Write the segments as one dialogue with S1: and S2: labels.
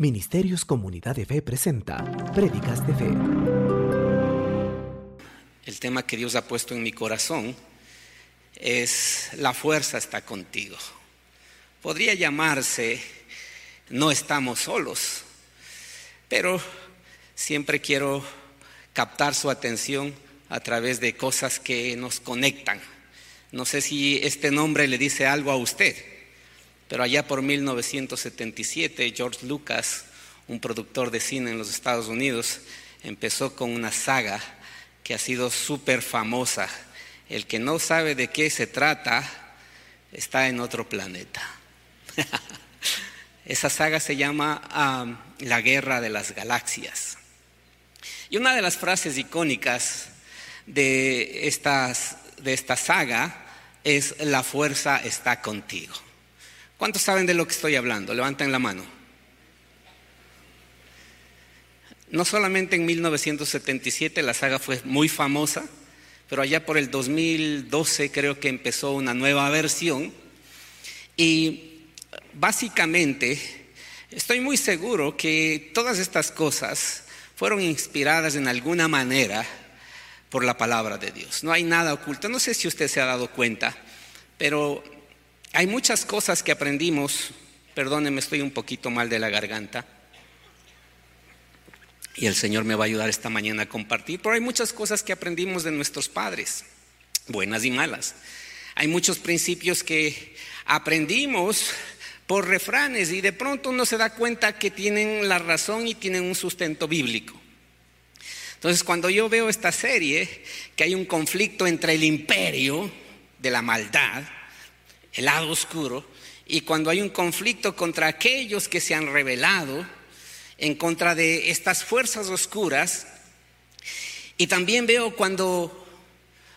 S1: Ministerios Comunidad de Fe presenta Prédicas de Fe.
S2: El tema que Dios ha puesto en mi corazón es La fuerza está contigo. Podría llamarse No estamos solos, pero siempre quiero captar su atención a través de cosas que nos conectan. No sé si este nombre le dice algo a usted. Pero allá por 1977, George Lucas, un productor de cine en los Estados Unidos, empezó con una saga que ha sido súper famosa. El que no sabe de qué se trata está en otro planeta. Esa saga se llama um, La Guerra de las Galaxias. Y una de las frases icónicas de, de esta saga es La fuerza está contigo. ¿Cuántos saben de lo que estoy hablando? Levanten la mano. No solamente en 1977 la saga fue muy famosa, pero allá por el 2012 creo que empezó una nueva versión. Y básicamente estoy muy seguro que todas estas cosas fueron inspiradas en alguna manera por la palabra de Dios. No hay nada oculto. No sé si usted se ha dado cuenta, pero hay muchas cosas que aprendimos, perdónenme, estoy un poquito mal de la garganta, y el Señor me va a ayudar esta mañana a compartir, pero hay muchas cosas que aprendimos de nuestros padres, buenas y malas. Hay muchos principios que aprendimos por refranes y de pronto uno se da cuenta que tienen la razón y tienen un sustento bíblico. Entonces cuando yo veo esta serie, que hay un conflicto entre el imperio de la maldad, el lado oscuro, y cuando hay un conflicto contra aquellos que se han rebelado en contra de estas fuerzas oscuras, y también veo cuando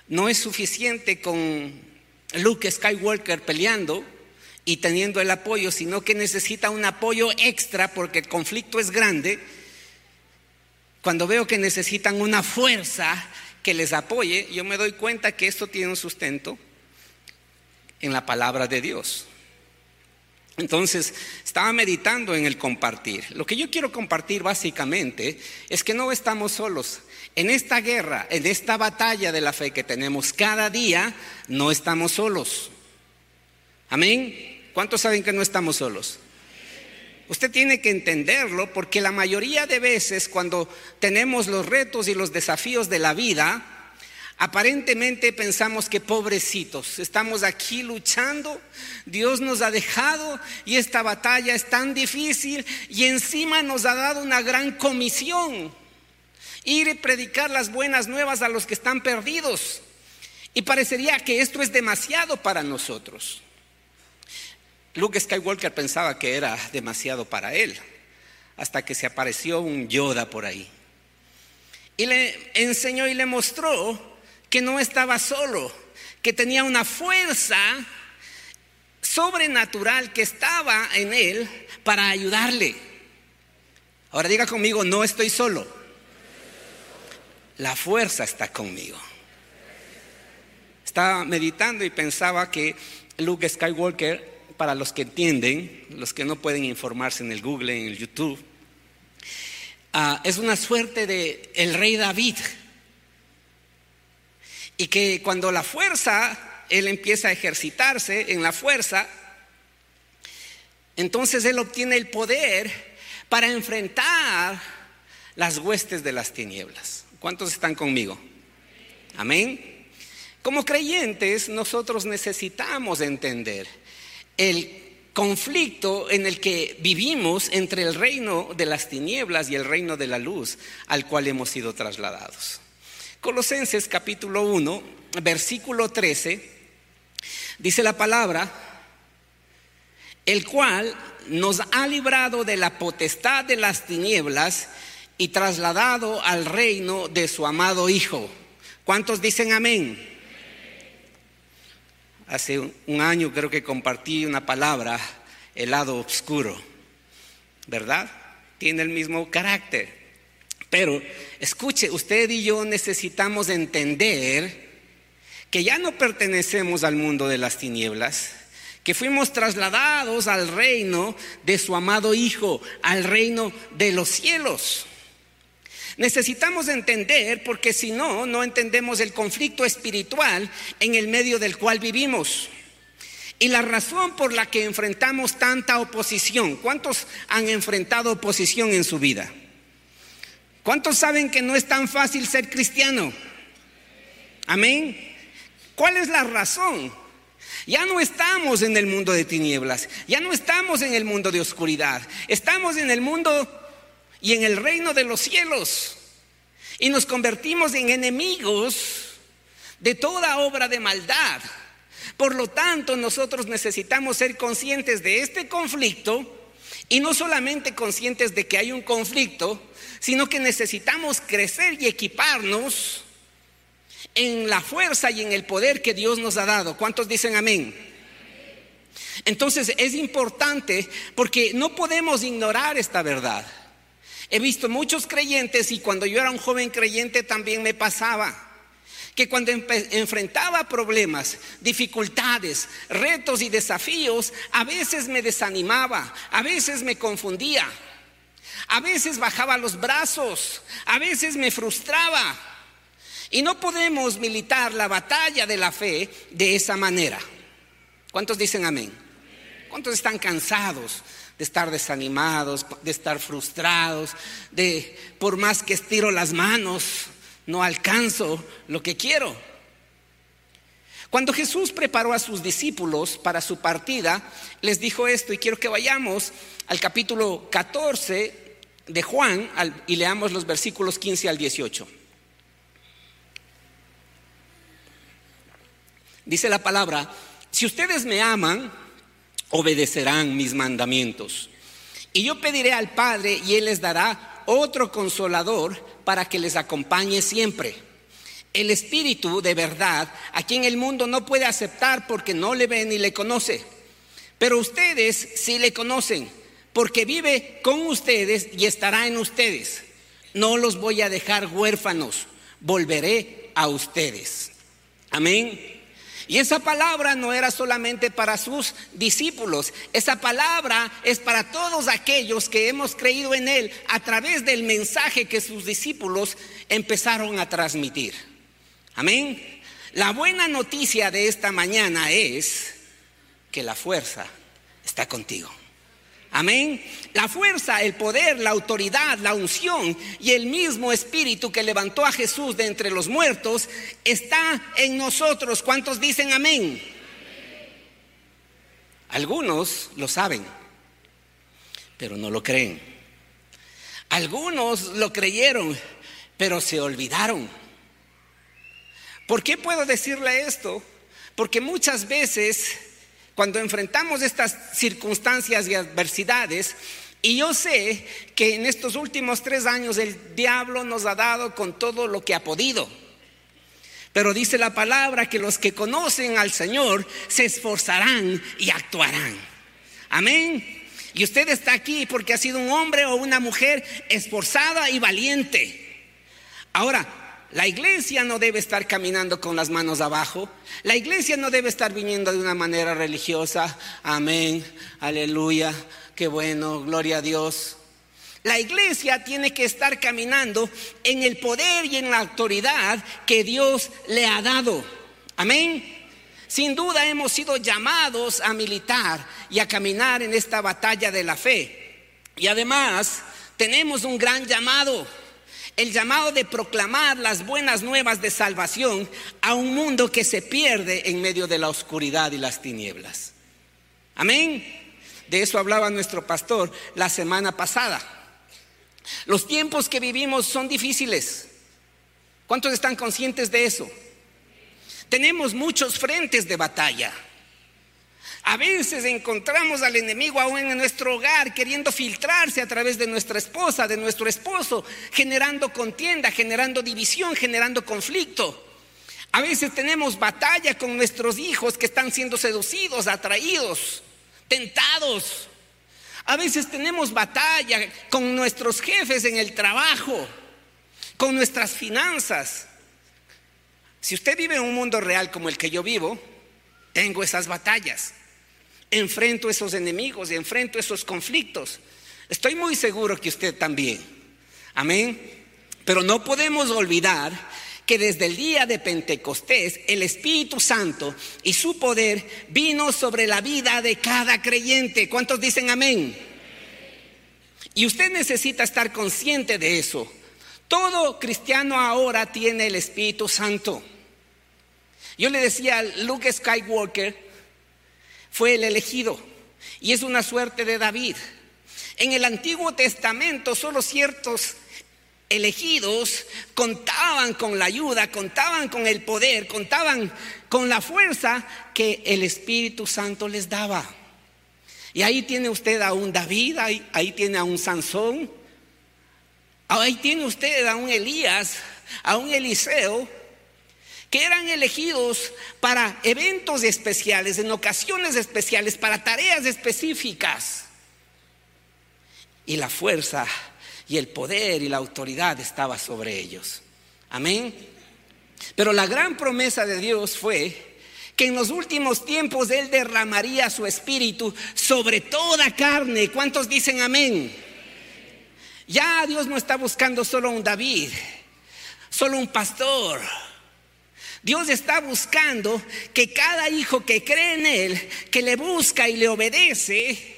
S2: no es suficiente con Luke Skywalker peleando y teniendo el apoyo, sino que necesita un apoyo extra porque el conflicto es grande, cuando veo que necesitan una fuerza que les apoye, yo me doy cuenta que esto tiene un sustento en la palabra de Dios. Entonces, estaba meditando en el compartir. Lo que yo quiero compartir básicamente es que no estamos solos. En esta guerra, en esta batalla de la fe que tenemos cada día, no estamos solos. Amén. ¿Cuántos saben que no estamos solos? Usted tiene que entenderlo porque la mayoría de veces cuando tenemos los retos y los desafíos de la vida, Aparentemente pensamos que pobrecitos, estamos aquí luchando, Dios nos ha dejado y esta batalla es tan difícil y encima nos ha dado una gran comisión, ir y predicar las buenas nuevas a los que están perdidos. Y parecería que esto es demasiado para nosotros. Luke Skywalker pensaba que era demasiado para él, hasta que se apareció un Yoda por ahí. Y le enseñó y le mostró que no estaba solo, que tenía una fuerza sobrenatural que estaba en él para ayudarle. Ahora diga conmigo, no estoy solo. La fuerza está conmigo. Estaba meditando y pensaba que Luke Skywalker, para los que entienden, los que no pueden informarse en el Google, en el YouTube, ah, es una suerte de el rey David y que cuando la fuerza, él empieza a ejercitarse en la fuerza, entonces él obtiene el poder para enfrentar las huestes de las tinieblas. ¿Cuántos están conmigo? Amén. Como creyentes, nosotros necesitamos entender el conflicto en el que vivimos entre el reino de las tinieblas y el reino de la luz al cual hemos sido trasladados. Colosenses capítulo 1, versículo 13, dice la palabra, el cual nos ha librado de la potestad de las tinieblas y trasladado al reino de su amado Hijo. ¿Cuántos dicen amén? Hace un año creo que compartí una palabra, el lado oscuro, ¿verdad? Tiene el mismo carácter. Pero escuche, usted y yo necesitamos entender que ya no pertenecemos al mundo de las tinieblas, que fuimos trasladados al reino de su amado Hijo, al reino de los cielos. Necesitamos entender, porque si no, no entendemos el conflicto espiritual en el medio del cual vivimos. Y la razón por la que enfrentamos tanta oposición, ¿cuántos han enfrentado oposición en su vida? ¿Cuántos saben que no es tan fácil ser cristiano? Amén. ¿Cuál es la razón? Ya no estamos en el mundo de tinieblas, ya no estamos en el mundo de oscuridad, estamos en el mundo y en el reino de los cielos. Y nos convertimos en enemigos de toda obra de maldad. Por lo tanto, nosotros necesitamos ser conscientes de este conflicto y no solamente conscientes de que hay un conflicto, sino que necesitamos crecer y equiparnos en la fuerza y en el poder que Dios nos ha dado. ¿Cuántos dicen amén? Entonces es importante porque no podemos ignorar esta verdad. He visto muchos creyentes y cuando yo era un joven creyente también me pasaba que cuando enfrentaba problemas, dificultades, retos y desafíos, a veces me desanimaba, a veces me confundía, a veces bajaba los brazos, a veces me frustraba. Y no podemos militar la batalla de la fe de esa manera. ¿Cuántos dicen amén? ¿Cuántos están cansados de estar desanimados, de estar frustrados, de por más que estiro las manos, no alcanzo lo que quiero? Cuando Jesús preparó a sus discípulos para su partida, les dijo esto y quiero que vayamos al capítulo 14 de Juan y leamos los versículos 15 al 18. Dice la palabra, si ustedes me aman, obedecerán mis mandamientos. Y yo pediré al Padre y Él les dará otro consolador para que les acompañe siempre. El Espíritu de verdad, a quien el mundo no puede aceptar porque no le ve ni le conoce. Pero ustedes sí le conocen, porque vive con ustedes y estará en ustedes. No los voy a dejar huérfanos, volveré a ustedes. Amén. Y esa palabra no era solamente para sus discípulos, esa palabra es para todos aquellos que hemos creído en Él a través del mensaje que sus discípulos empezaron a transmitir. Amén. La buena noticia de esta mañana es que la fuerza está contigo. Amén. La fuerza, el poder, la autoridad, la unción y el mismo espíritu que levantó a Jesús de entre los muertos está en nosotros. ¿Cuántos dicen amén? Algunos lo saben, pero no lo creen. Algunos lo creyeron, pero se olvidaron. ¿Por qué puedo decirle esto? Porque muchas veces cuando enfrentamos estas circunstancias y adversidades, y yo sé que en estos últimos tres años el diablo nos ha dado con todo lo que ha podido. Pero dice la palabra que los que conocen al Señor se esforzarán y actuarán. Amén. Y usted está aquí porque ha sido un hombre o una mujer esforzada y valiente. Ahora, la iglesia no debe estar caminando con las manos abajo. La iglesia no debe estar viniendo de una manera religiosa. Amén, aleluya, qué bueno, gloria a Dios. La iglesia tiene que estar caminando en el poder y en la autoridad que Dios le ha dado. Amén. Sin duda hemos sido llamados a militar y a caminar en esta batalla de la fe. Y además tenemos un gran llamado el llamado de proclamar las buenas nuevas de salvación a un mundo que se pierde en medio de la oscuridad y las tinieblas. Amén. De eso hablaba nuestro pastor la semana pasada. Los tiempos que vivimos son difíciles. ¿Cuántos están conscientes de eso? Tenemos muchos frentes de batalla. A veces encontramos al enemigo aún en nuestro hogar queriendo filtrarse a través de nuestra esposa, de nuestro esposo, generando contienda, generando división, generando conflicto. A veces tenemos batalla con nuestros hijos que están siendo seducidos, atraídos, tentados. A veces tenemos batalla con nuestros jefes en el trabajo, con nuestras finanzas. Si usted vive en un mundo real como el que yo vivo, tengo esas batallas. Enfrento esos enemigos enfrento esos conflictos. Estoy muy seguro que usted también. Amén. Pero no podemos olvidar que desde el día de Pentecostés el Espíritu Santo y su poder vino sobre la vida de cada creyente. ¿Cuántos dicen amén? Y usted necesita estar consciente de eso. Todo cristiano ahora tiene el Espíritu Santo. Yo le decía, Luke Skywalker fue el elegido y es una suerte de David. En el Antiguo Testamento solo ciertos elegidos contaban con la ayuda, contaban con el poder, contaban con la fuerza que el Espíritu Santo les daba. Y ahí tiene usted a un David, ahí, tiene a un Sansón, ahí tiene usted a un Elías, a un Eliseo, que eran elegidos para eventos especiales, en ocasiones especiales, para tareas específicas. Y la fuerza y el poder y la autoridad estaba sobre ellos. Amén. Pero la gran promesa de Dios fue que en los últimos tiempos Él derramaría su espíritu sobre toda carne. ¿Cuántos dicen amén? Ya Dios no está buscando solo un David, solo un pastor. Dios está buscando que cada hijo que cree en Él, que le busca y le obedece,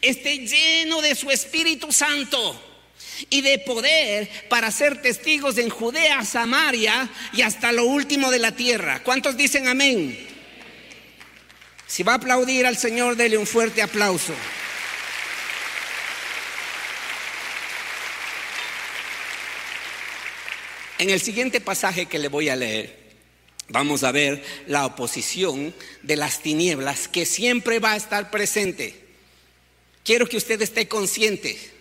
S2: esté lleno de su Espíritu Santo y de poder para ser testigos en Judea, Samaria y hasta lo último de la tierra. ¿Cuántos dicen amén? Si va a aplaudir al Señor, dele un fuerte aplauso. En el siguiente pasaje que le voy a leer, vamos a ver la oposición de las tinieblas que siempre va a estar presente. Quiero que usted esté consciente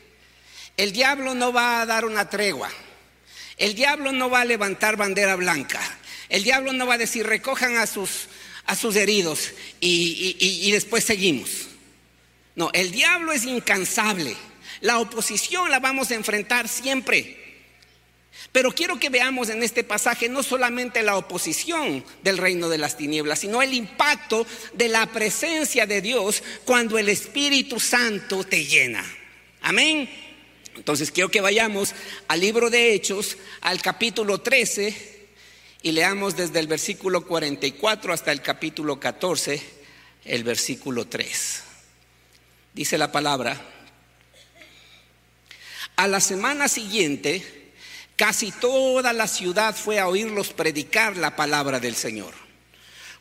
S2: el diablo no va a dar una tregua. El diablo no va a levantar bandera blanca. El diablo no va a decir recojan a sus, a sus heridos y, y después seguimos. No, el diablo es incansable. La oposición la vamos a enfrentar siempre. Pero quiero que veamos en este pasaje no solamente la oposición del reino de las tinieblas, sino el impacto de la presencia de Dios cuando el Espíritu Santo te llena. Amén. Entonces quiero que vayamos al libro de Hechos, al capítulo 13, y leamos desde el versículo 44 hasta el capítulo 14, el versículo 3. Dice la palabra, a la semana siguiente, casi toda la ciudad fue a oírlos predicar la palabra del Señor.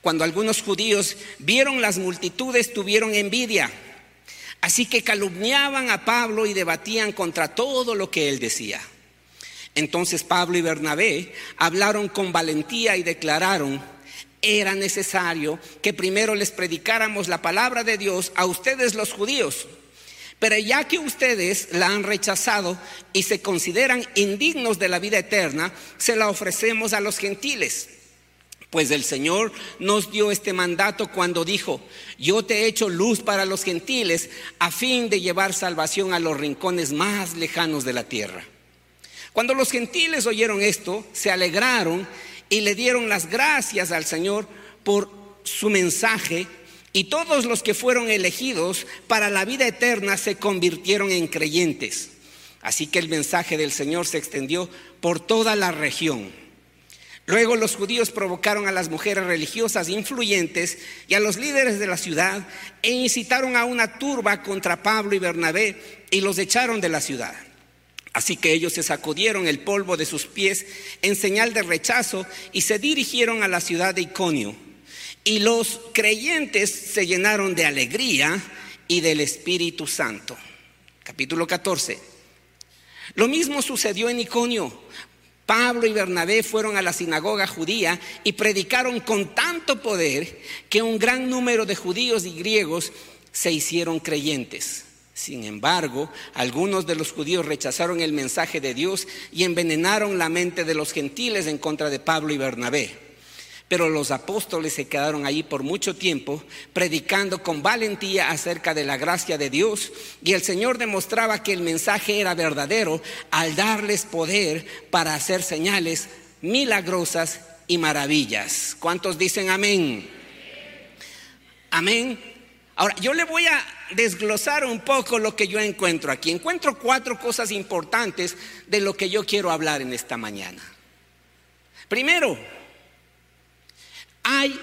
S2: Cuando algunos judíos vieron las multitudes, tuvieron envidia Así que calumniaban a Pablo y debatían contra todo lo que él decía. Entonces Pablo y Bernabé hablaron con valentía y declararon, era necesario que primero les predicáramos la palabra de Dios a ustedes los judíos. Pero ya que ustedes la han rechazado y se consideran indignos de la vida eterna, se la ofrecemos a los gentiles pues el Señor nos dio este mandato cuando dijo, yo te he hecho luz para los gentiles a fin de llevar salvación a los rincones más lejanos de la tierra. Cuando los gentiles oyeron esto, se alegraron y le dieron las gracias al Señor por su mensaje y todos los que fueron elegidos para la vida eterna se convirtieron en creyentes. Así que el mensaje del Señor se extendió por toda la región. Luego los judíos provocaron a las mujeres religiosas influyentes y a los líderes de la ciudad e incitaron a una turba contra Pablo y Bernabé y los echaron de la ciudad. Así que ellos se sacudieron el polvo de sus pies en señal de rechazo y se dirigieron a la ciudad de Iconio. Y los creyentes se llenaron de alegría y del Espíritu Santo. Capítulo 14. Lo mismo sucedió en Iconio. Pablo y Bernabé fueron a la sinagoga judía y predicaron con tanto poder que un gran número de judíos y griegos se hicieron creyentes. Sin embargo, algunos de los judíos rechazaron el mensaje de Dios y envenenaron la mente de los gentiles en contra de Pablo y Bernabé. Pero los apóstoles se quedaron allí por mucho tiempo predicando con valentía acerca de la gracia de Dios y el Señor demostraba que el mensaje era verdadero al darles poder para hacer señales milagrosas y maravillas. ¿Cuántos dicen amén? Amén. Ahora, yo le voy a desglosar un poco lo que yo encuentro aquí. Encuentro cuatro cosas importantes de lo que yo quiero hablar en esta mañana. Primero, hay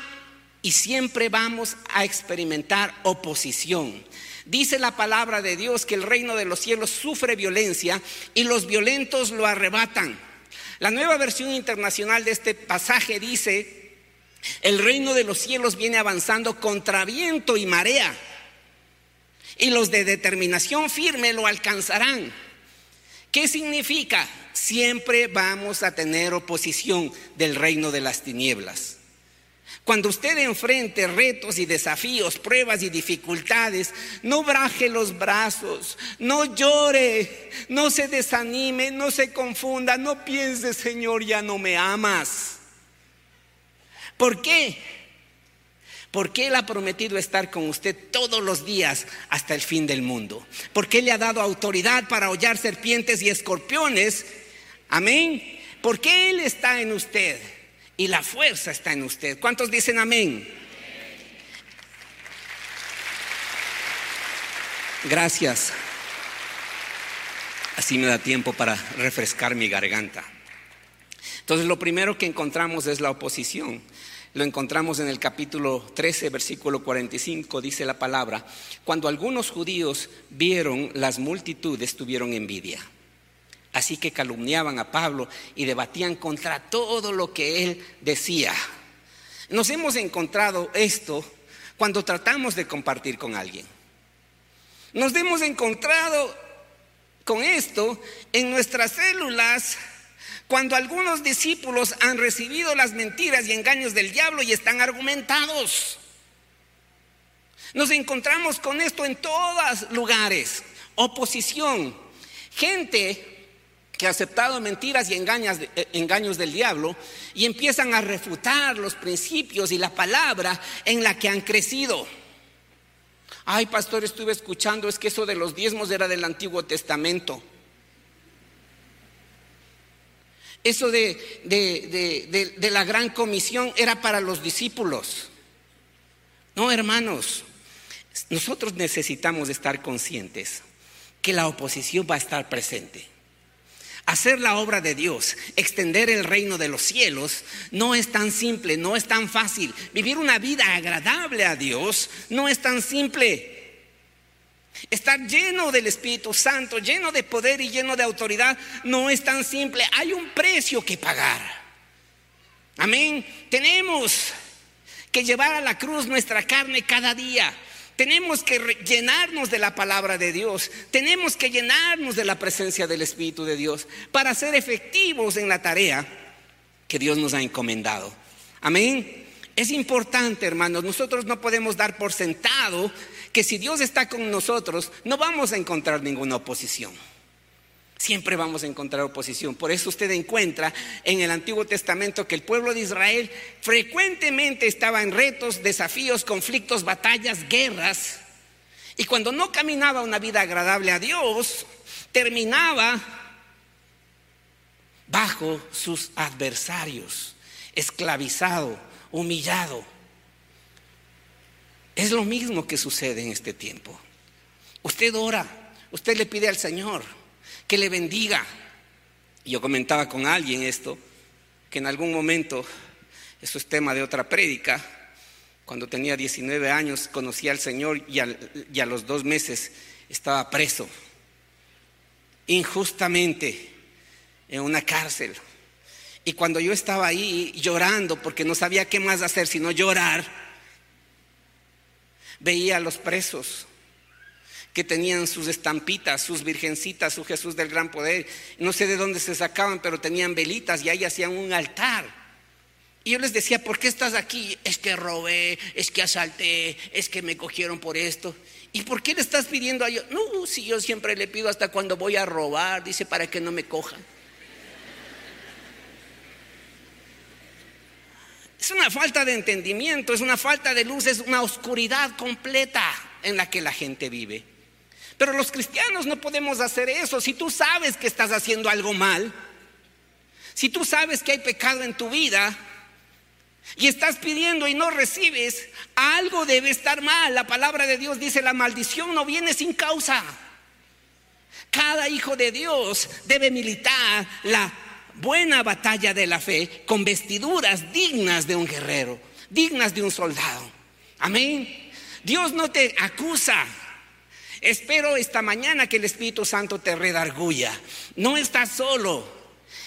S2: y siempre vamos a experimentar oposición. Dice la palabra de Dios que el reino de los cielos sufre violencia y los violentos lo arrebatan. La nueva versión internacional de este pasaje dice, el reino de los cielos viene avanzando contra viento y marea y los de determinación firme lo alcanzarán. ¿Qué significa? Siempre vamos a tener oposición del reino de las tinieblas. Cuando usted enfrente retos y desafíos, pruebas y dificultades, no braje los brazos, no llore, no se desanime, no se confunda, no piense, Señor, ya no me amas. ¿Por qué? Porque Él ha prometido estar con usted todos los días hasta el fin del mundo. Porque Él le ha dado autoridad para hollar serpientes y escorpiones. Amén. Porque Él está en usted y la fuerza está en usted. ¿Cuántos dicen amén? Gracias. Así me da tiempo para refrescar mi garganta. Entonces lo primero que encontramos es la oposición. Lo encontramos en el capítulo 13, versículo 45, dice la palabra, cuando algunos judíos vieron las multitudes, tuvieron envidia. Así que calumniaban a Pablo y debatían contra todo lo que él decía. Nos hemos encontrado esto cuando tratamos de compartir con alguien. Nos hemos encontrado con esto en nuestras células cuando algunos discípulos han recibido las mentiras y engaños del diablo y están argumentados. Nos encontramos con esto en todos lugares. Oposición. Gente que ha aceptado mentiras y eh, engaños del diablo y empiezan a refutar los principios y la palabra en la que han crecido. Ay, pastor, estuve escuchando, es que eso de los diezmos era del Antiguo Testamento. Eso de, de la gran comisión era para los discípulos. No, hermanos, nosotros necesitamos estar conscientes que la oposición va a estar presente. Hacer la obra de Dios, extender el reino de los cielos, no es tan simple, no es tan fácil. Vivir una vida agradable a Dios no es tan simple. Estar lleno del Espíritu Santo, lleno de poder y lleno de autoridad, no es tan simple. Hay un precio que pagar. Amén. Tenemos que llevar a la cruz nuestra carne cada día. Tenemos que llenarnos de la palabra de Dios. Tenemos que llenarnos de la presencia del Espíritu de Dios para ser efectivos en la tarea que Dios nos ha encomendado. Amén. Es importante, hermanos, nosotros no podemos dar por sentado que si Dios está con nosotros, no vamos a encontrar ninguna oposición. Siempre vamos a encontrar oposición. Por eso usted encuentra en el Antiguo Testamento que el pueblo de Israel frecuentemente estaba en retos, desafíos, conflictos, batallas, guerras. Y cuando no caminaba una vida agradable a Dios, terminaba bajo sus adversarios, esclavizado, humillado. Es lo mismo que sucede en este tiempo. Usted ora, usted le pide al Señor que le bendiga. Yo comentaba con alguien esto, que en algún momento, eso es tema de otra prédica, cuando tenía 19 años conocí al Señor y, y a los dos meses estaba preso, injustamente, en una cárcel. Y cuando yo estaba ahí llorando, porque no sabía qué más hacer sino llorar, veía a los presos que tenían sus estampitas, sus virgencitas, su Jesús del gran poder. No sé de dónde se sacaban, pero tenían velitas y ahí hacían un altar. Y yo les decía, ¿por qué estás aquí? Es que robé, es que asalté, es que me cogieron por esto. ¿Y por qué le estás pidiendo a Dios? No, si yo siempre le pido hasta cuando voy a robar, dice, para que no me cojan. Es una falta de entendimiento, es una falta de luz, es una oscuridad completa en la que la gente vive. Pero los cristianos no podemos hacer eso. Si tú sabes que estás haciendo algo mal, si tú sabes que hay pecado en tu vida, y estás pidiendo y no recibes, algo debe estar mal. La palabra de Dios dice, la maldición no viene sin causa. Cada hijo de Dios debe militar la buena batalla de la fe con vestiduras dignas de un guerrero, dignas de un soldado. Amén. Dios no te acusa. Espero esta mañana que el Espíritu Santo te redarguya. No estás solo.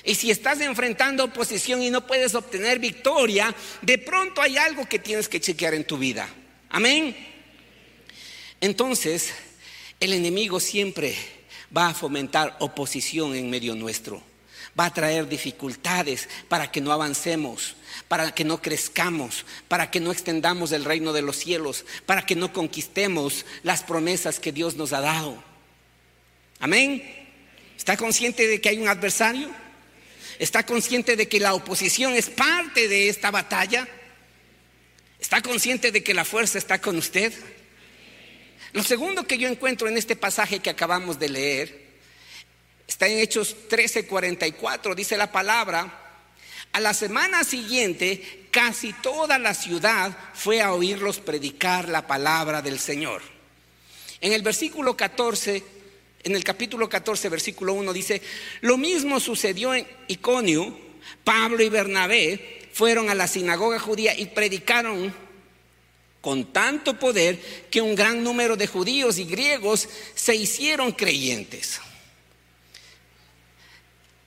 S2: Y si estás enfrentando oposición y no puedes obtener victoria, de pronto hay algo que tienes que chequear en tu vida. Amén. Entonces, el enemigo siempre va a fomentar oposición en medio nuestro. Va a traer dificultades para que no avancemos, para que no crezcamos, para que no extendamos el reino de los cielos, para que no conquistemos las promesas que Dios nos ha dado. Amén. ¿Está consciente de que hay un adversario? ¿Está consciente de que la oposición es parte de esta batalla? ¿Está consciente de que la fuerza está con usted? Lo segundo que yo encuentro en este pasaje que acabamos de leer está en Hechos 13:44, dice la palabra, a la semana siguiente casi toda la ciudad fue a oírlos predicar la palabra del Señor. En el versículo 14, en el capítulo 14, versículo 1 dice, lo mismo sucedió en Iconio, Pablo y Bernabé fueron a la sinagoga judía y predicaron con tanto poder que un gran número de judíos y griegos se hicieron creyentes.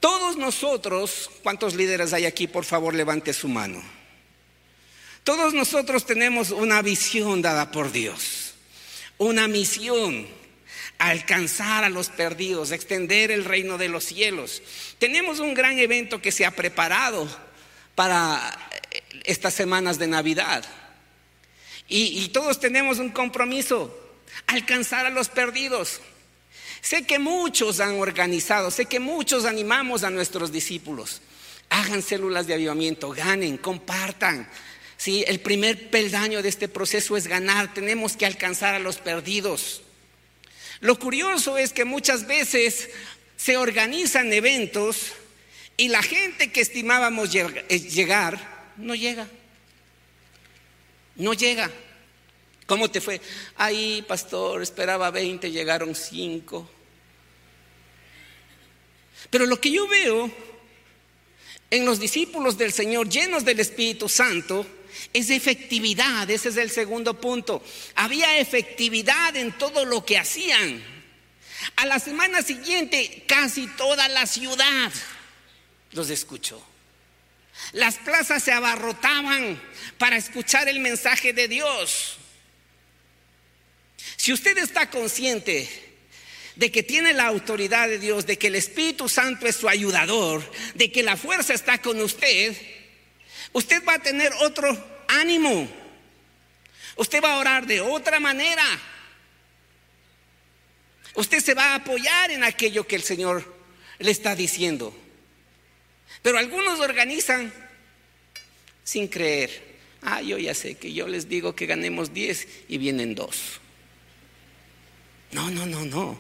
S2: Todos nosotros, ¿cuántos líderes hay aquí? Por favor, levante su mano. Todos nosotros tenemos una visión dada por Dios, una misión, alcanzar a los perdidos, extender el reino de los cielos. Tenemos un gran evento que se ha preparado para estas semanas de Navidad. Y, todos tenemos un compromiso, alcanzar a los perdidos. Sé que muchos han organizado, sé que muchos animamos a nuestros discípulos. Hagan células de avivamiento, ganen, compartan. Sí, el primer peldaño de este proceso es ganar. Tenemos que alcanzar a los perdidos. Lo curioso es que muchas veces se organizan eventos y la gente que estimábamos llegar no llega no llega. ¿Cómo te fue? Ahí, pastor, esperaba 20, llegaron 5. Pero lo que yo veo en los discípulos del Señor llenos del Espíritu Santo es efectividad, ese es el segundo punto. Había efectividad en todo lo que hacían. A la semana siguiente casi toda la ciudad los escuchó. Las plazas se abarrotaban para escuchar el mensaje de Dios. Si usted está consciente de que tiene la autoridad de Dios, de que el Espíritu Santo es su ayudador, de que la fuerza está con usted, usted va a tener otro ánimo. Usted va a orar de otra manera. Usted se va a apoyar en aquello que el Señor le está diciendo. Pero algunos organizan sin creer. Ah, yo ya sé que yo les digo que ganemos 10 y vienen dos. No, no, no, no.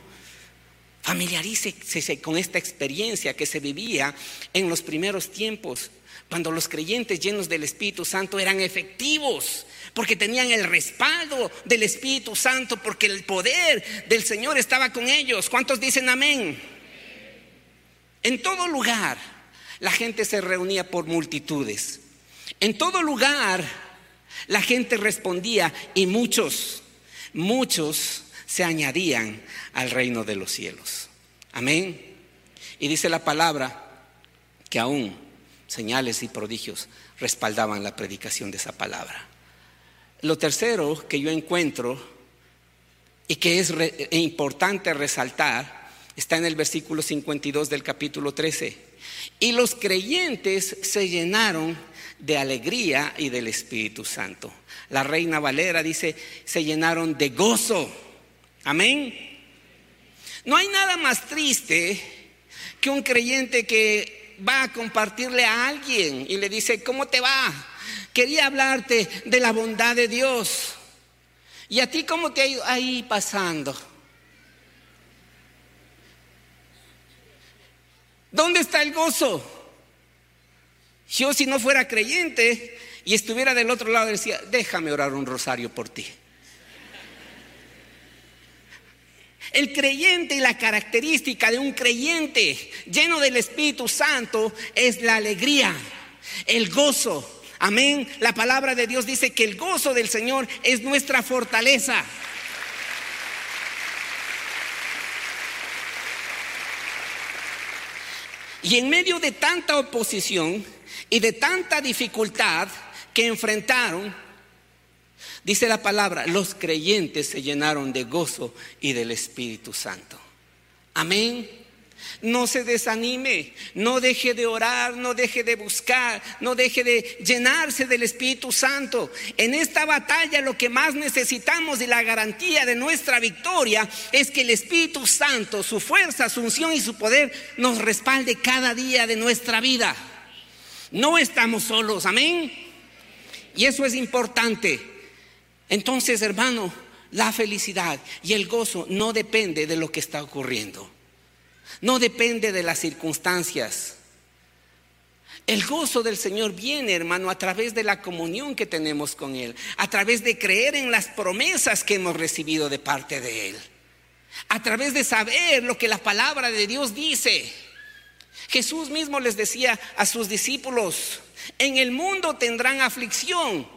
S2: Familiarícese con esta experiencia que se vivía en los primeros tiempos, cuando los creyentes llenos del Espíritu Santo eran efectivos, porque tenían el respaldo del Espíritu Santo, porque el poder del Señor estaba con ellos. ¿Cuántos dicen amén? En todo lugar la gente se reunía por multitudes. En todo lugar la gente respondía y muchos, muchos se añadían al reino de los cielos. Amén. Y dice la palabra que aún señales y prodigios respaldaban la predicación de esa palabra. Lo tercero que yo encuentro y que es importante resaltar está en el versículo 52 del capítulo 13. Y los creyentes se llenaron de alegría y del Espíritu Santo. La reina Valera dice, se llenaron de gozo. Amén. No hay nada más triste que un creyente que va a compartirle a alguien y le dice, ¿cómo te va? Quería hablarte de la bondad de Dios. ¿Y a ti cómo te ha ido ahí pasando? ¿Dónde está el gozo? Yo si no fuera creyente y estuviera del otro lado, decía, déjame orar un rosario por ti. El creyente y la característica de un creyente lleno del Espíritu Santo es la alegría, el gozo. Amén. La palabra de Dios dice que el gozo del Señor es nuestra fortaleza. Y en medio de tanta oposición y de tanta dificultad que enfrentaron, Dice la palabra, los creyentes se llenaron de gozo y del Espíritu Santo. Amén. No se desanime, no deje de orar, no deje de buscar, no deje de llenarse del Espíritu Santo. En esta batalla lo que más necesitamos y la garantía de nuestra victoria es que el Espíritu Santo, su fuerza, su unción y su poder nos respalde cada día de nuestra vida. No estamos solos, amén. Y eso es importante. Entonces, hermano, la felicidad y el gozo no depende de lo que está ocurriendo. No depende de las circunstancias. El gozo del Señor viene, hermano, a través de la comunión que tenemos con Él, a través de creer en las promesas que hemos recibido de parte de Él, a través de saber lo que la palabra de Dios dice. Jesús mismo les decía a sus discípulos, en el mundo tendrán aflicción,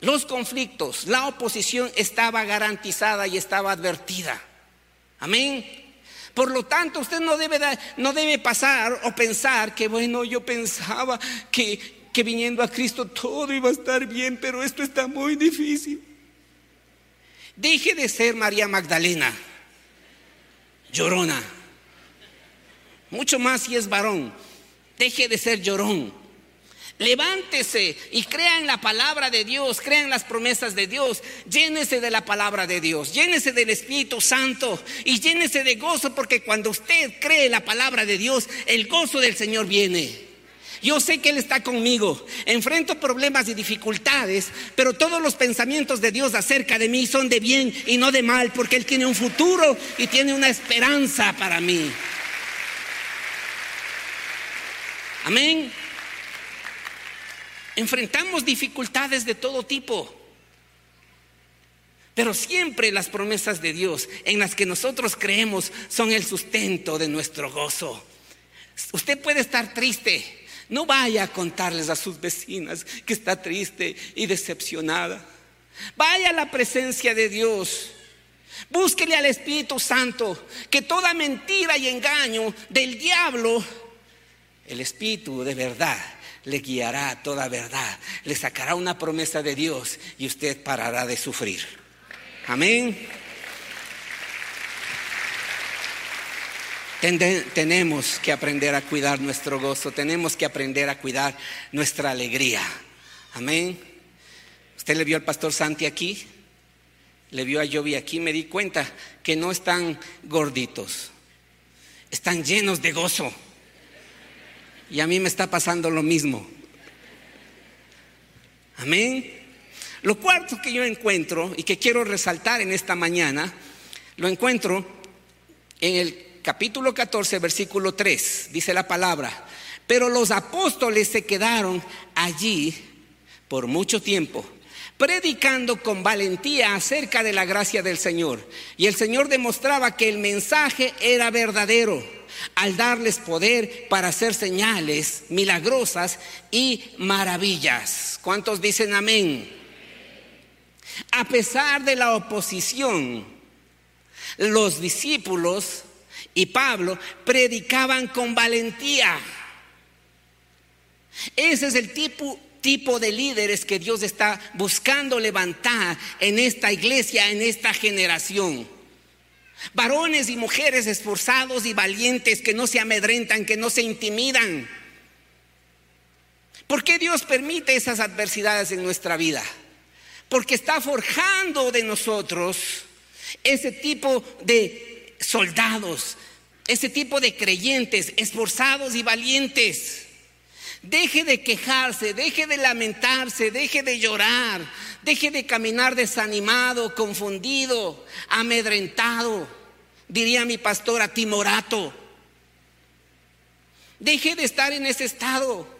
S2: los conflictos, la oposición estaba garantizada y estaba advertida. Amén. Por lo tanto, usted no debe, no debe pasar o pensar que, bueno, yo pensaba que, que viniendo a Cristo todo iba a estar bien, pero esto está muy difícil. Deje de ser María Magdalena, llorona. Mucho más si es varón. Deje de ser llorón. Levántese y crea en la palabra de Dios, crea en las promesas de Dios, llénese de la palabra de Dios, llénese del Espíritu Santo y llénese de gozo porque cuando usted cree la palabra de Dios, el gozo del Señor viene. Yo sé que Él está conmigo, enfrento problemas y dificultades, pero todos los pensamientos de Dios acerca de mí son de bien y no de mal, porque Él tiene un futuro y tiene una esperanza para mí. Amén. Enfrentamos dificultades de todo tipo. Pero siempre las promesas de Dios en las que nosotros creemos son el sustento de nuestro gozo. Usted puede estar triste. No vaya a contarles a sus vecinas que está triste y decepcionada. Vaya a la presencia de Dios. Búsquele al Espíritu Santo que toda mentira y engaño del diablo, el Espíritu de verdad le guiará a toda verdad, le sacará una promesa de Dios y usted parará de sufrir. Amén. tenemos que aprender a cuidar nuestro gozo, tenemos que aprender a cuidar nuestra alegría. Amén. ¿Usted le vio al pastor Santi aquí? Le vio a Jovi aquí, me di cuenta que no están gorditos, están llenos de gozo. Y a mí me está pasando lo mismo. Amén. Lo cuarto que yo encuentro y que quiero resaltar en esta mañana, lo encuentro en el capítulo 14, versículo 3. Dice la palabra, pero los apóstoles se quedaron allí por mucho tiempo predicando con valentía acerca de la gracia del Señor. Y el Señor demostraba que el mensaje era verdadero al darles poder para hacer señales milagrosas y maravillas. ¿Cuántos dicen amén? A pesar de la oposición, los discípulos y Pablo predicaban con valentía. Ese es el tipo, tipo de líderes que Dios está buscando levantar en esta iglesia, en esta generación. Varones y mujeres esforzados y valientes que no se amedrentan, que no se intimidan. ¿Por qué Dios permite esas adversidades en nuestra vida? Porque está forjando de nosotros ese tipo de soldados, ese tipo de creyentes esforzados y valientes. Deje de quejarse, deje de lamentarse, deje de llorar, deje de caminar desanimado, confundido, amedrentado, diría mi pastora timorato. Deje de estar en ese estado.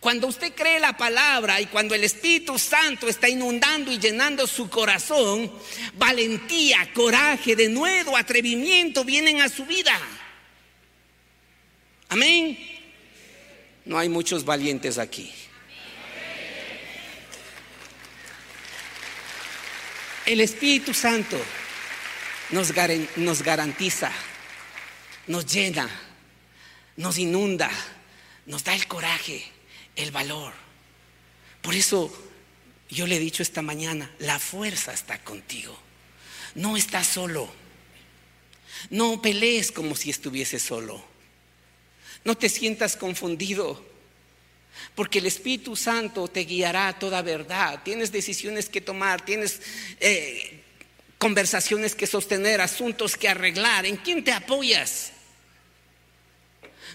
S2: Cuando usted cree la palabra y cuando el Espíritu Santo está inundando y llenando su corazón, valentía, coraje, de nuevo, atrevimiento vienen a su vida. Amén. No hay muchos valientes aquí. El Espíritu Santo nos, nos garantiza, nos llena, nos inunda, nos da el coraje, el valor. Por eso yo le he dicho esta mañana, la fuerza está contigo. No estás solo. No pelees como si estuviese solo. No te sientas confundido. Porque el Espíritu Santo te guiará a toda verdad. Tienes decisiones que tomar, tienes eh, conversaciones que sostener, asuntos que arreglar. ¿En quién te apoyas?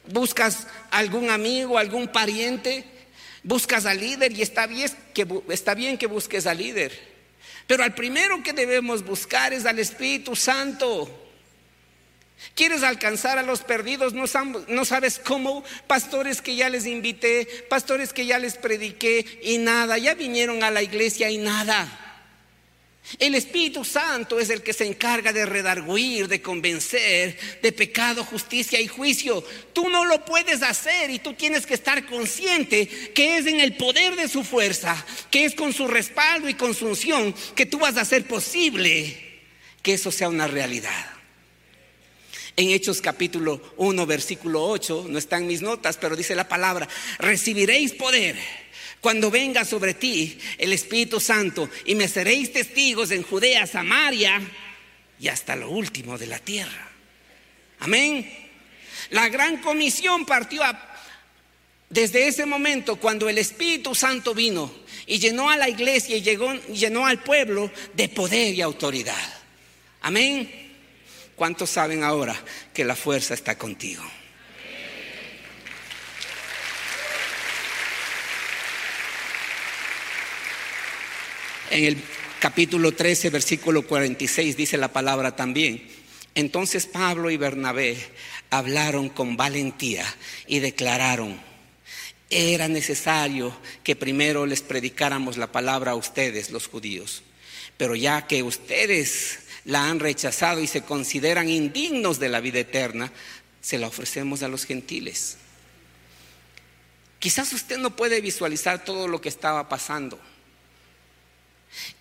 S2: ¿Buscas algún amigo, algún pariente? ¿Buscas al líder? Y está bien, que, está bien que busques al líder. Pero al primero que debemos buscar es al Espíritu Santo. ¿Quieres alcanzar a los perdidos? No, sabes cómo. Pastores que ya les invité, pastores que ya les prediqué y nada. Ya vinieron a la iglesia y nada. El Espíritu Santo es el que se encarga de redarguir, de convencer de pecado, justicia y juicio. Tú no lo puedes hacer y tú tienes que estar consciente que es en el poder de su fuerza, que es con su respaldo y con su unción que tú vas a hacer posible que eso sea una realidad. En Hechos capítulo 1, versículo 8, no están mis notas, pero dice la palabra, recibiréis poder cuando venga sobre ti el Espíritu Santo y me seréis testigos en Judea, Samaria y hasta lo último de la tierra. Amén. La gran comisión partió desde ese momento cuando el Espíritu Santo vino y llenó a la iglesia y llegó, llenó al pueblo de poder y autoridad. Amén. ¿Cuántos saben ahora que la fuerza está contigo? En el capítulo 13, versículo 46 dice la palabra también. Entonces Pablo y Bernabé hablaron con valentía y declararon, era necesario que primero les predicáramos la palabra a ustedes, los judíos, pero ya que ustedes la han rechazado y se consideran indignos de la vida eterna, se la ofrecemos a los gentiles. Quizás usted no puede visualizar todo lo que estaba pasando.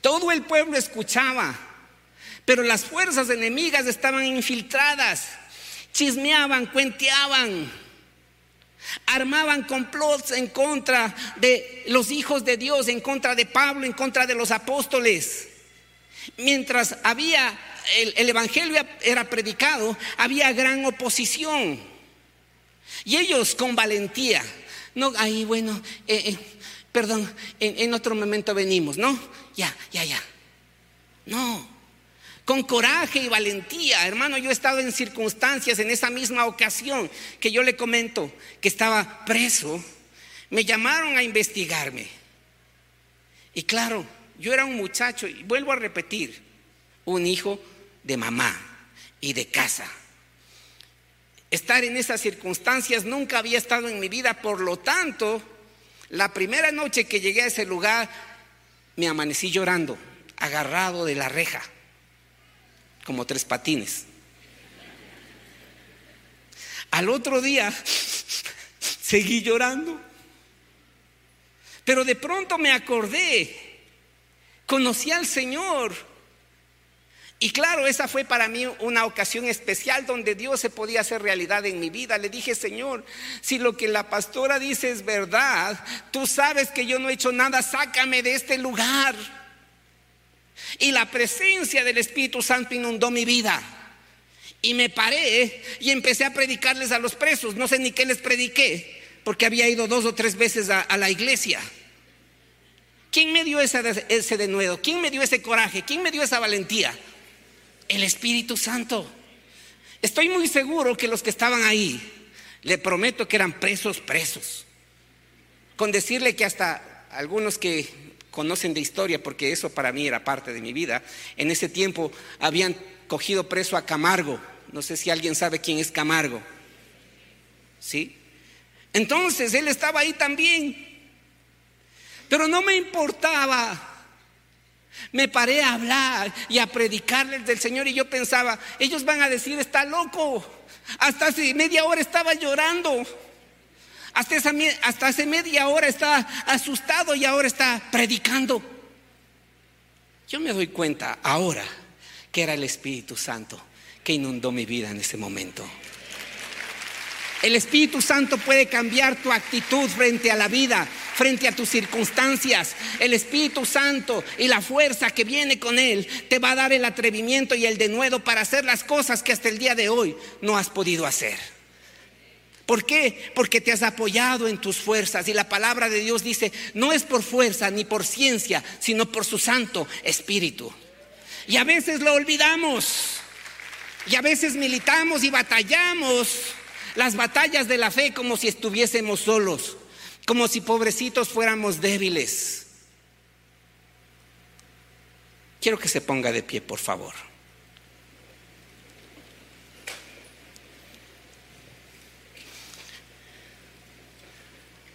S2: Todo el pueblo escuchaba, pero las fuerzas enemigas estaban infiltradas, chismeaban, cuenteaban, armaban complots en contra de los hijos de Dios, en contra de Pablo, en contra de los apóstoles. Mientras había el, evangelio era predicado, había gran oposición. Y ellos con valentía, no, ahí bueno, eh, eh, perdón, en, en otro momento venimos, ¿no? Ya, ya, ya. No, con coraje y valentía. Hermano, yo he estado en circunstancias en esa misma ocasión que yo le comento que estaba preso. Me llamaron a investigarme. Y claro, yo era un muchacho, y vuelvo a repetir, un hijo de mamá y de casa. Estar en esas circunstancias nunca había estado en mi vida, por lo tanto, la primera noche que llegué a ese lugar, me amanecí llorando, agarrado de la reja, como tres patines. Al otro día, seguí llorando, pero de pronto me acordé Conocí al Señor. Y claro, esa fue para mí una ocasión especial donde Dios se podía hacer realidad en mi vida. Le dije, Señor, si lo que la pastora dice es verdad, tú sabes que yo no he hecho nada, sácame de este lugar. Y la presencia del Espíritu Santo inundó mi vida. Y me paré y empecé a predicarles a los presos. No sé ni qué les prediqué, porque había ido dos o tres veces a, a la iglesia. ¿Quién me dio ese, ese denuedo? ¿Quién me dio ese coraje? ¿Quién me dio esa valentía? El Espíritu Santo. Estoy muy seguro que los que estaban ahí, le prometo que eran presos, presos. Con decirle que hasta algunos que conocen de historia, porque eso para mí era parte de mi vida, en ese tiempo habían cogido preso a Camargo. No sé si alguien sabe quién es Camargo. ¿Sí? Entonces él estaba ahí también Pero no me importaba. Me paré a hablar y a predicarles del Señor y yo pensaba, ellos van a decir, está loco. Hasta hace media hora estaba llorando. Hasta, esa, hasta hace media hora está asustado y ahora está predicando. Yo me doy cuenta ahora que era el Espíritu Santo que inundó mi vida en ese momento. El Espíritu Santo puede cambiar tu actitud frente a la vida, frente a tus circunstancias. El Espíritu Santo y la fuerza que viene con Él te va a dar el atrevimiento y el denuedo para hacer las cosas que hasta el día de hoy no has podido hacer. ¿Por qué? Porque te has apoyado en tus fuerzas y la palabra de Dios dice, no es por fuerza ni por ciencia, sino por su Santo Espíritu. Y a veces lo olvidamos. Y a veces militamos y batallamos las batallas de la fe como si estuviésemos solos, como si pobrecitos fuéramos débiles. Quiero que se ponga de pie, por favor.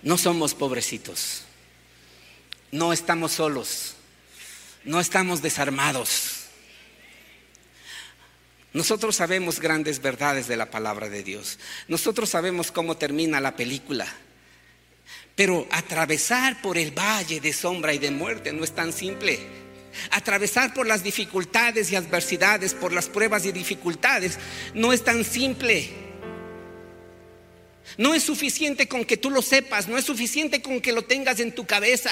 S2: No somos pobrecitos, no estamos solos, no estamos desarmados. Nosotros sabemos grandes verdades de la palabra de Dios. Nosotros sabemos cómo termina la película. Pero atravesar por el valle de sombra y de muerte no es tan simple. Atravesar por las dificultades y adversidades, por las pruebas y dificultades, no es tan simple. No es suficiente con que tú lo sepas, no es suficiente con que lo tengas en tu cabeza.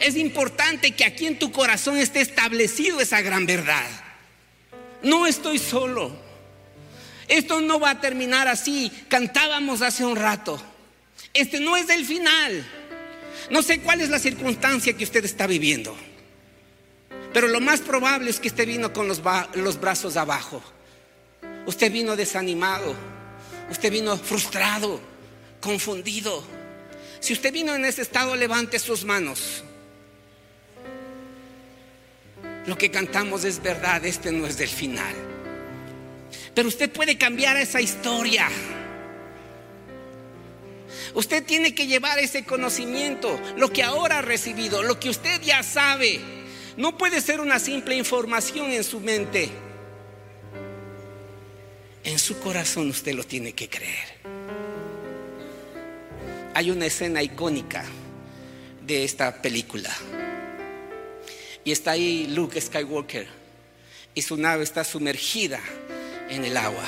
S2: Es importante que aquí en tu corazón esté establecido esa gran verdad. No estoy solo. Esto no va a terminar así. Cantábamos hace un rato. Este no es el final. No sé cuál es la circunstancia que usted está viviendo. Pero lo más probable es que usted vino con los, los brazos abajo. Usted vino desanimado. Usted vino frustrado, confundido. Si usted vino en ese estado, levante sus manos. Lo que cantamos es verdad, este no es del final. Pero usted puede cambiar esa historia. Usted tiene que llevar ese conocimiento, lo que ahora ha recibido, lo que usted ya sabe. No puede ser una simple información en su mente. En su corazón usted lo tiene que creer. Hay una escena icónica de esta película. Y está ahí Luke Skywalker. Y su nave está sumergida en el agua.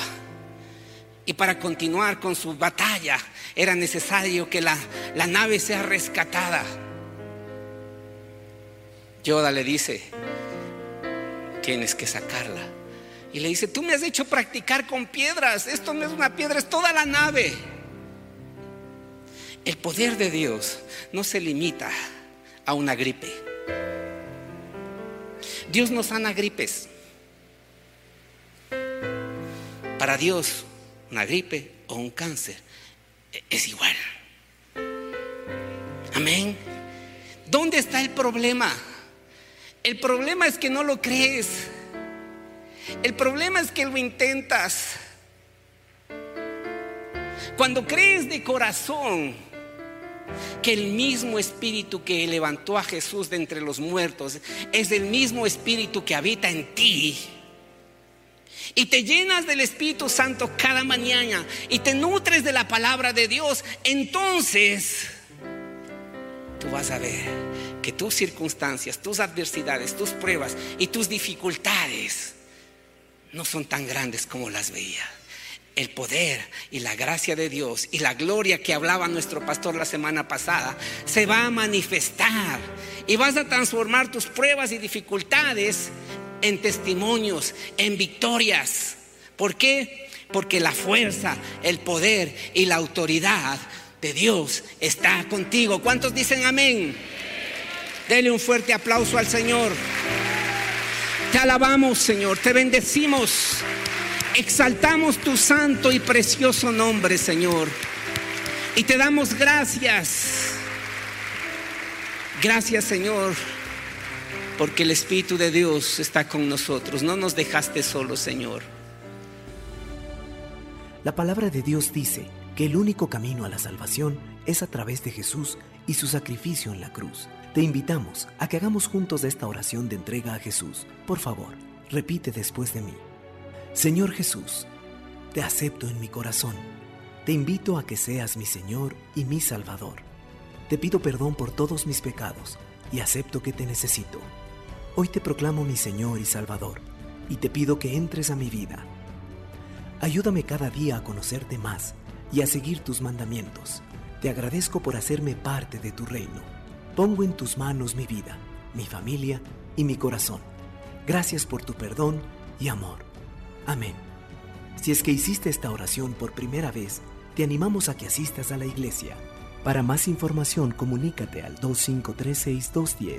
S2: Y para continuar con su batalla era necesario que la, la nave sea rescatada. Yoda le dice, tienes que sacarla. Y le dice, tú me has hecho practicar con piedras. Esto no es una piedra, es toda la nave. El poder de Dios no se limita a una gripe. Dios no sana gripes. Para Dios, una gripe o un cáncer es igual. Amén. ¿Dónde está el problema? El problema es que no lo crees. El problema es que lo intentas. Cuando crees de corazón, que el mismo espíritu que levantó a Jesús de entre los muertos es el mismo espíritu que habita en ti. Y te llenas del Espíritu Santo cada mañana y te nutres de la palabra de Dios, entonces tú vas a ver que tus circunstancias, tus adversidades, tus pruebas y tus dificultades no son tan grandes como las veías el poder y la gracia de Dios y la gloria que hablaba nuestro pastor la semana pasada se va a manifestar y vas a transformar tus pruebas y dificultades en testimonios, en victorias. ¿Por qué? Porque la fuerza, el poder y la autoridad de Dios está contigo. ¿Cuántos dicen amén? Dele un fuerte aplauso al Señor. Te alabamos, Señor, te bendecimos. Exaltamos tu santo y precioso nombre, Señor. Y te damos gracias. Gracias, Señor, porque el Espíritu de Dios está con nosotros. No nos dejaste solos, Señor.
S1: La palabra de Dios dice que el único camino a la salvación es a través de Jesús y su sacrificio en la cruz. Te invitamos a que hagamos juntos esta oración de entrega a Jesús. Por favor, repite después de mí. Señor Jesús, te acepto en mi corazón. Te invito a que seas mi Señor y mi Salvador. Te pido perdón por todos mis pecados y acepto que te necesito. Hoy te proclamo mi Señor y Salvador y te pido que entres a mi vida. Ayúdame cada día a conocerte más y a seguir tus mandamientos. Te agradezco por hacerme parte de tu reino Pongo en tus manos mi vida, mi familia y mi corazón. Gracias por tu perdón y amor. Amén. Si es que hiciste esta oración por primera vez, te animamos a que asistas a la iglesia. Para más información, comunícate al 2536 210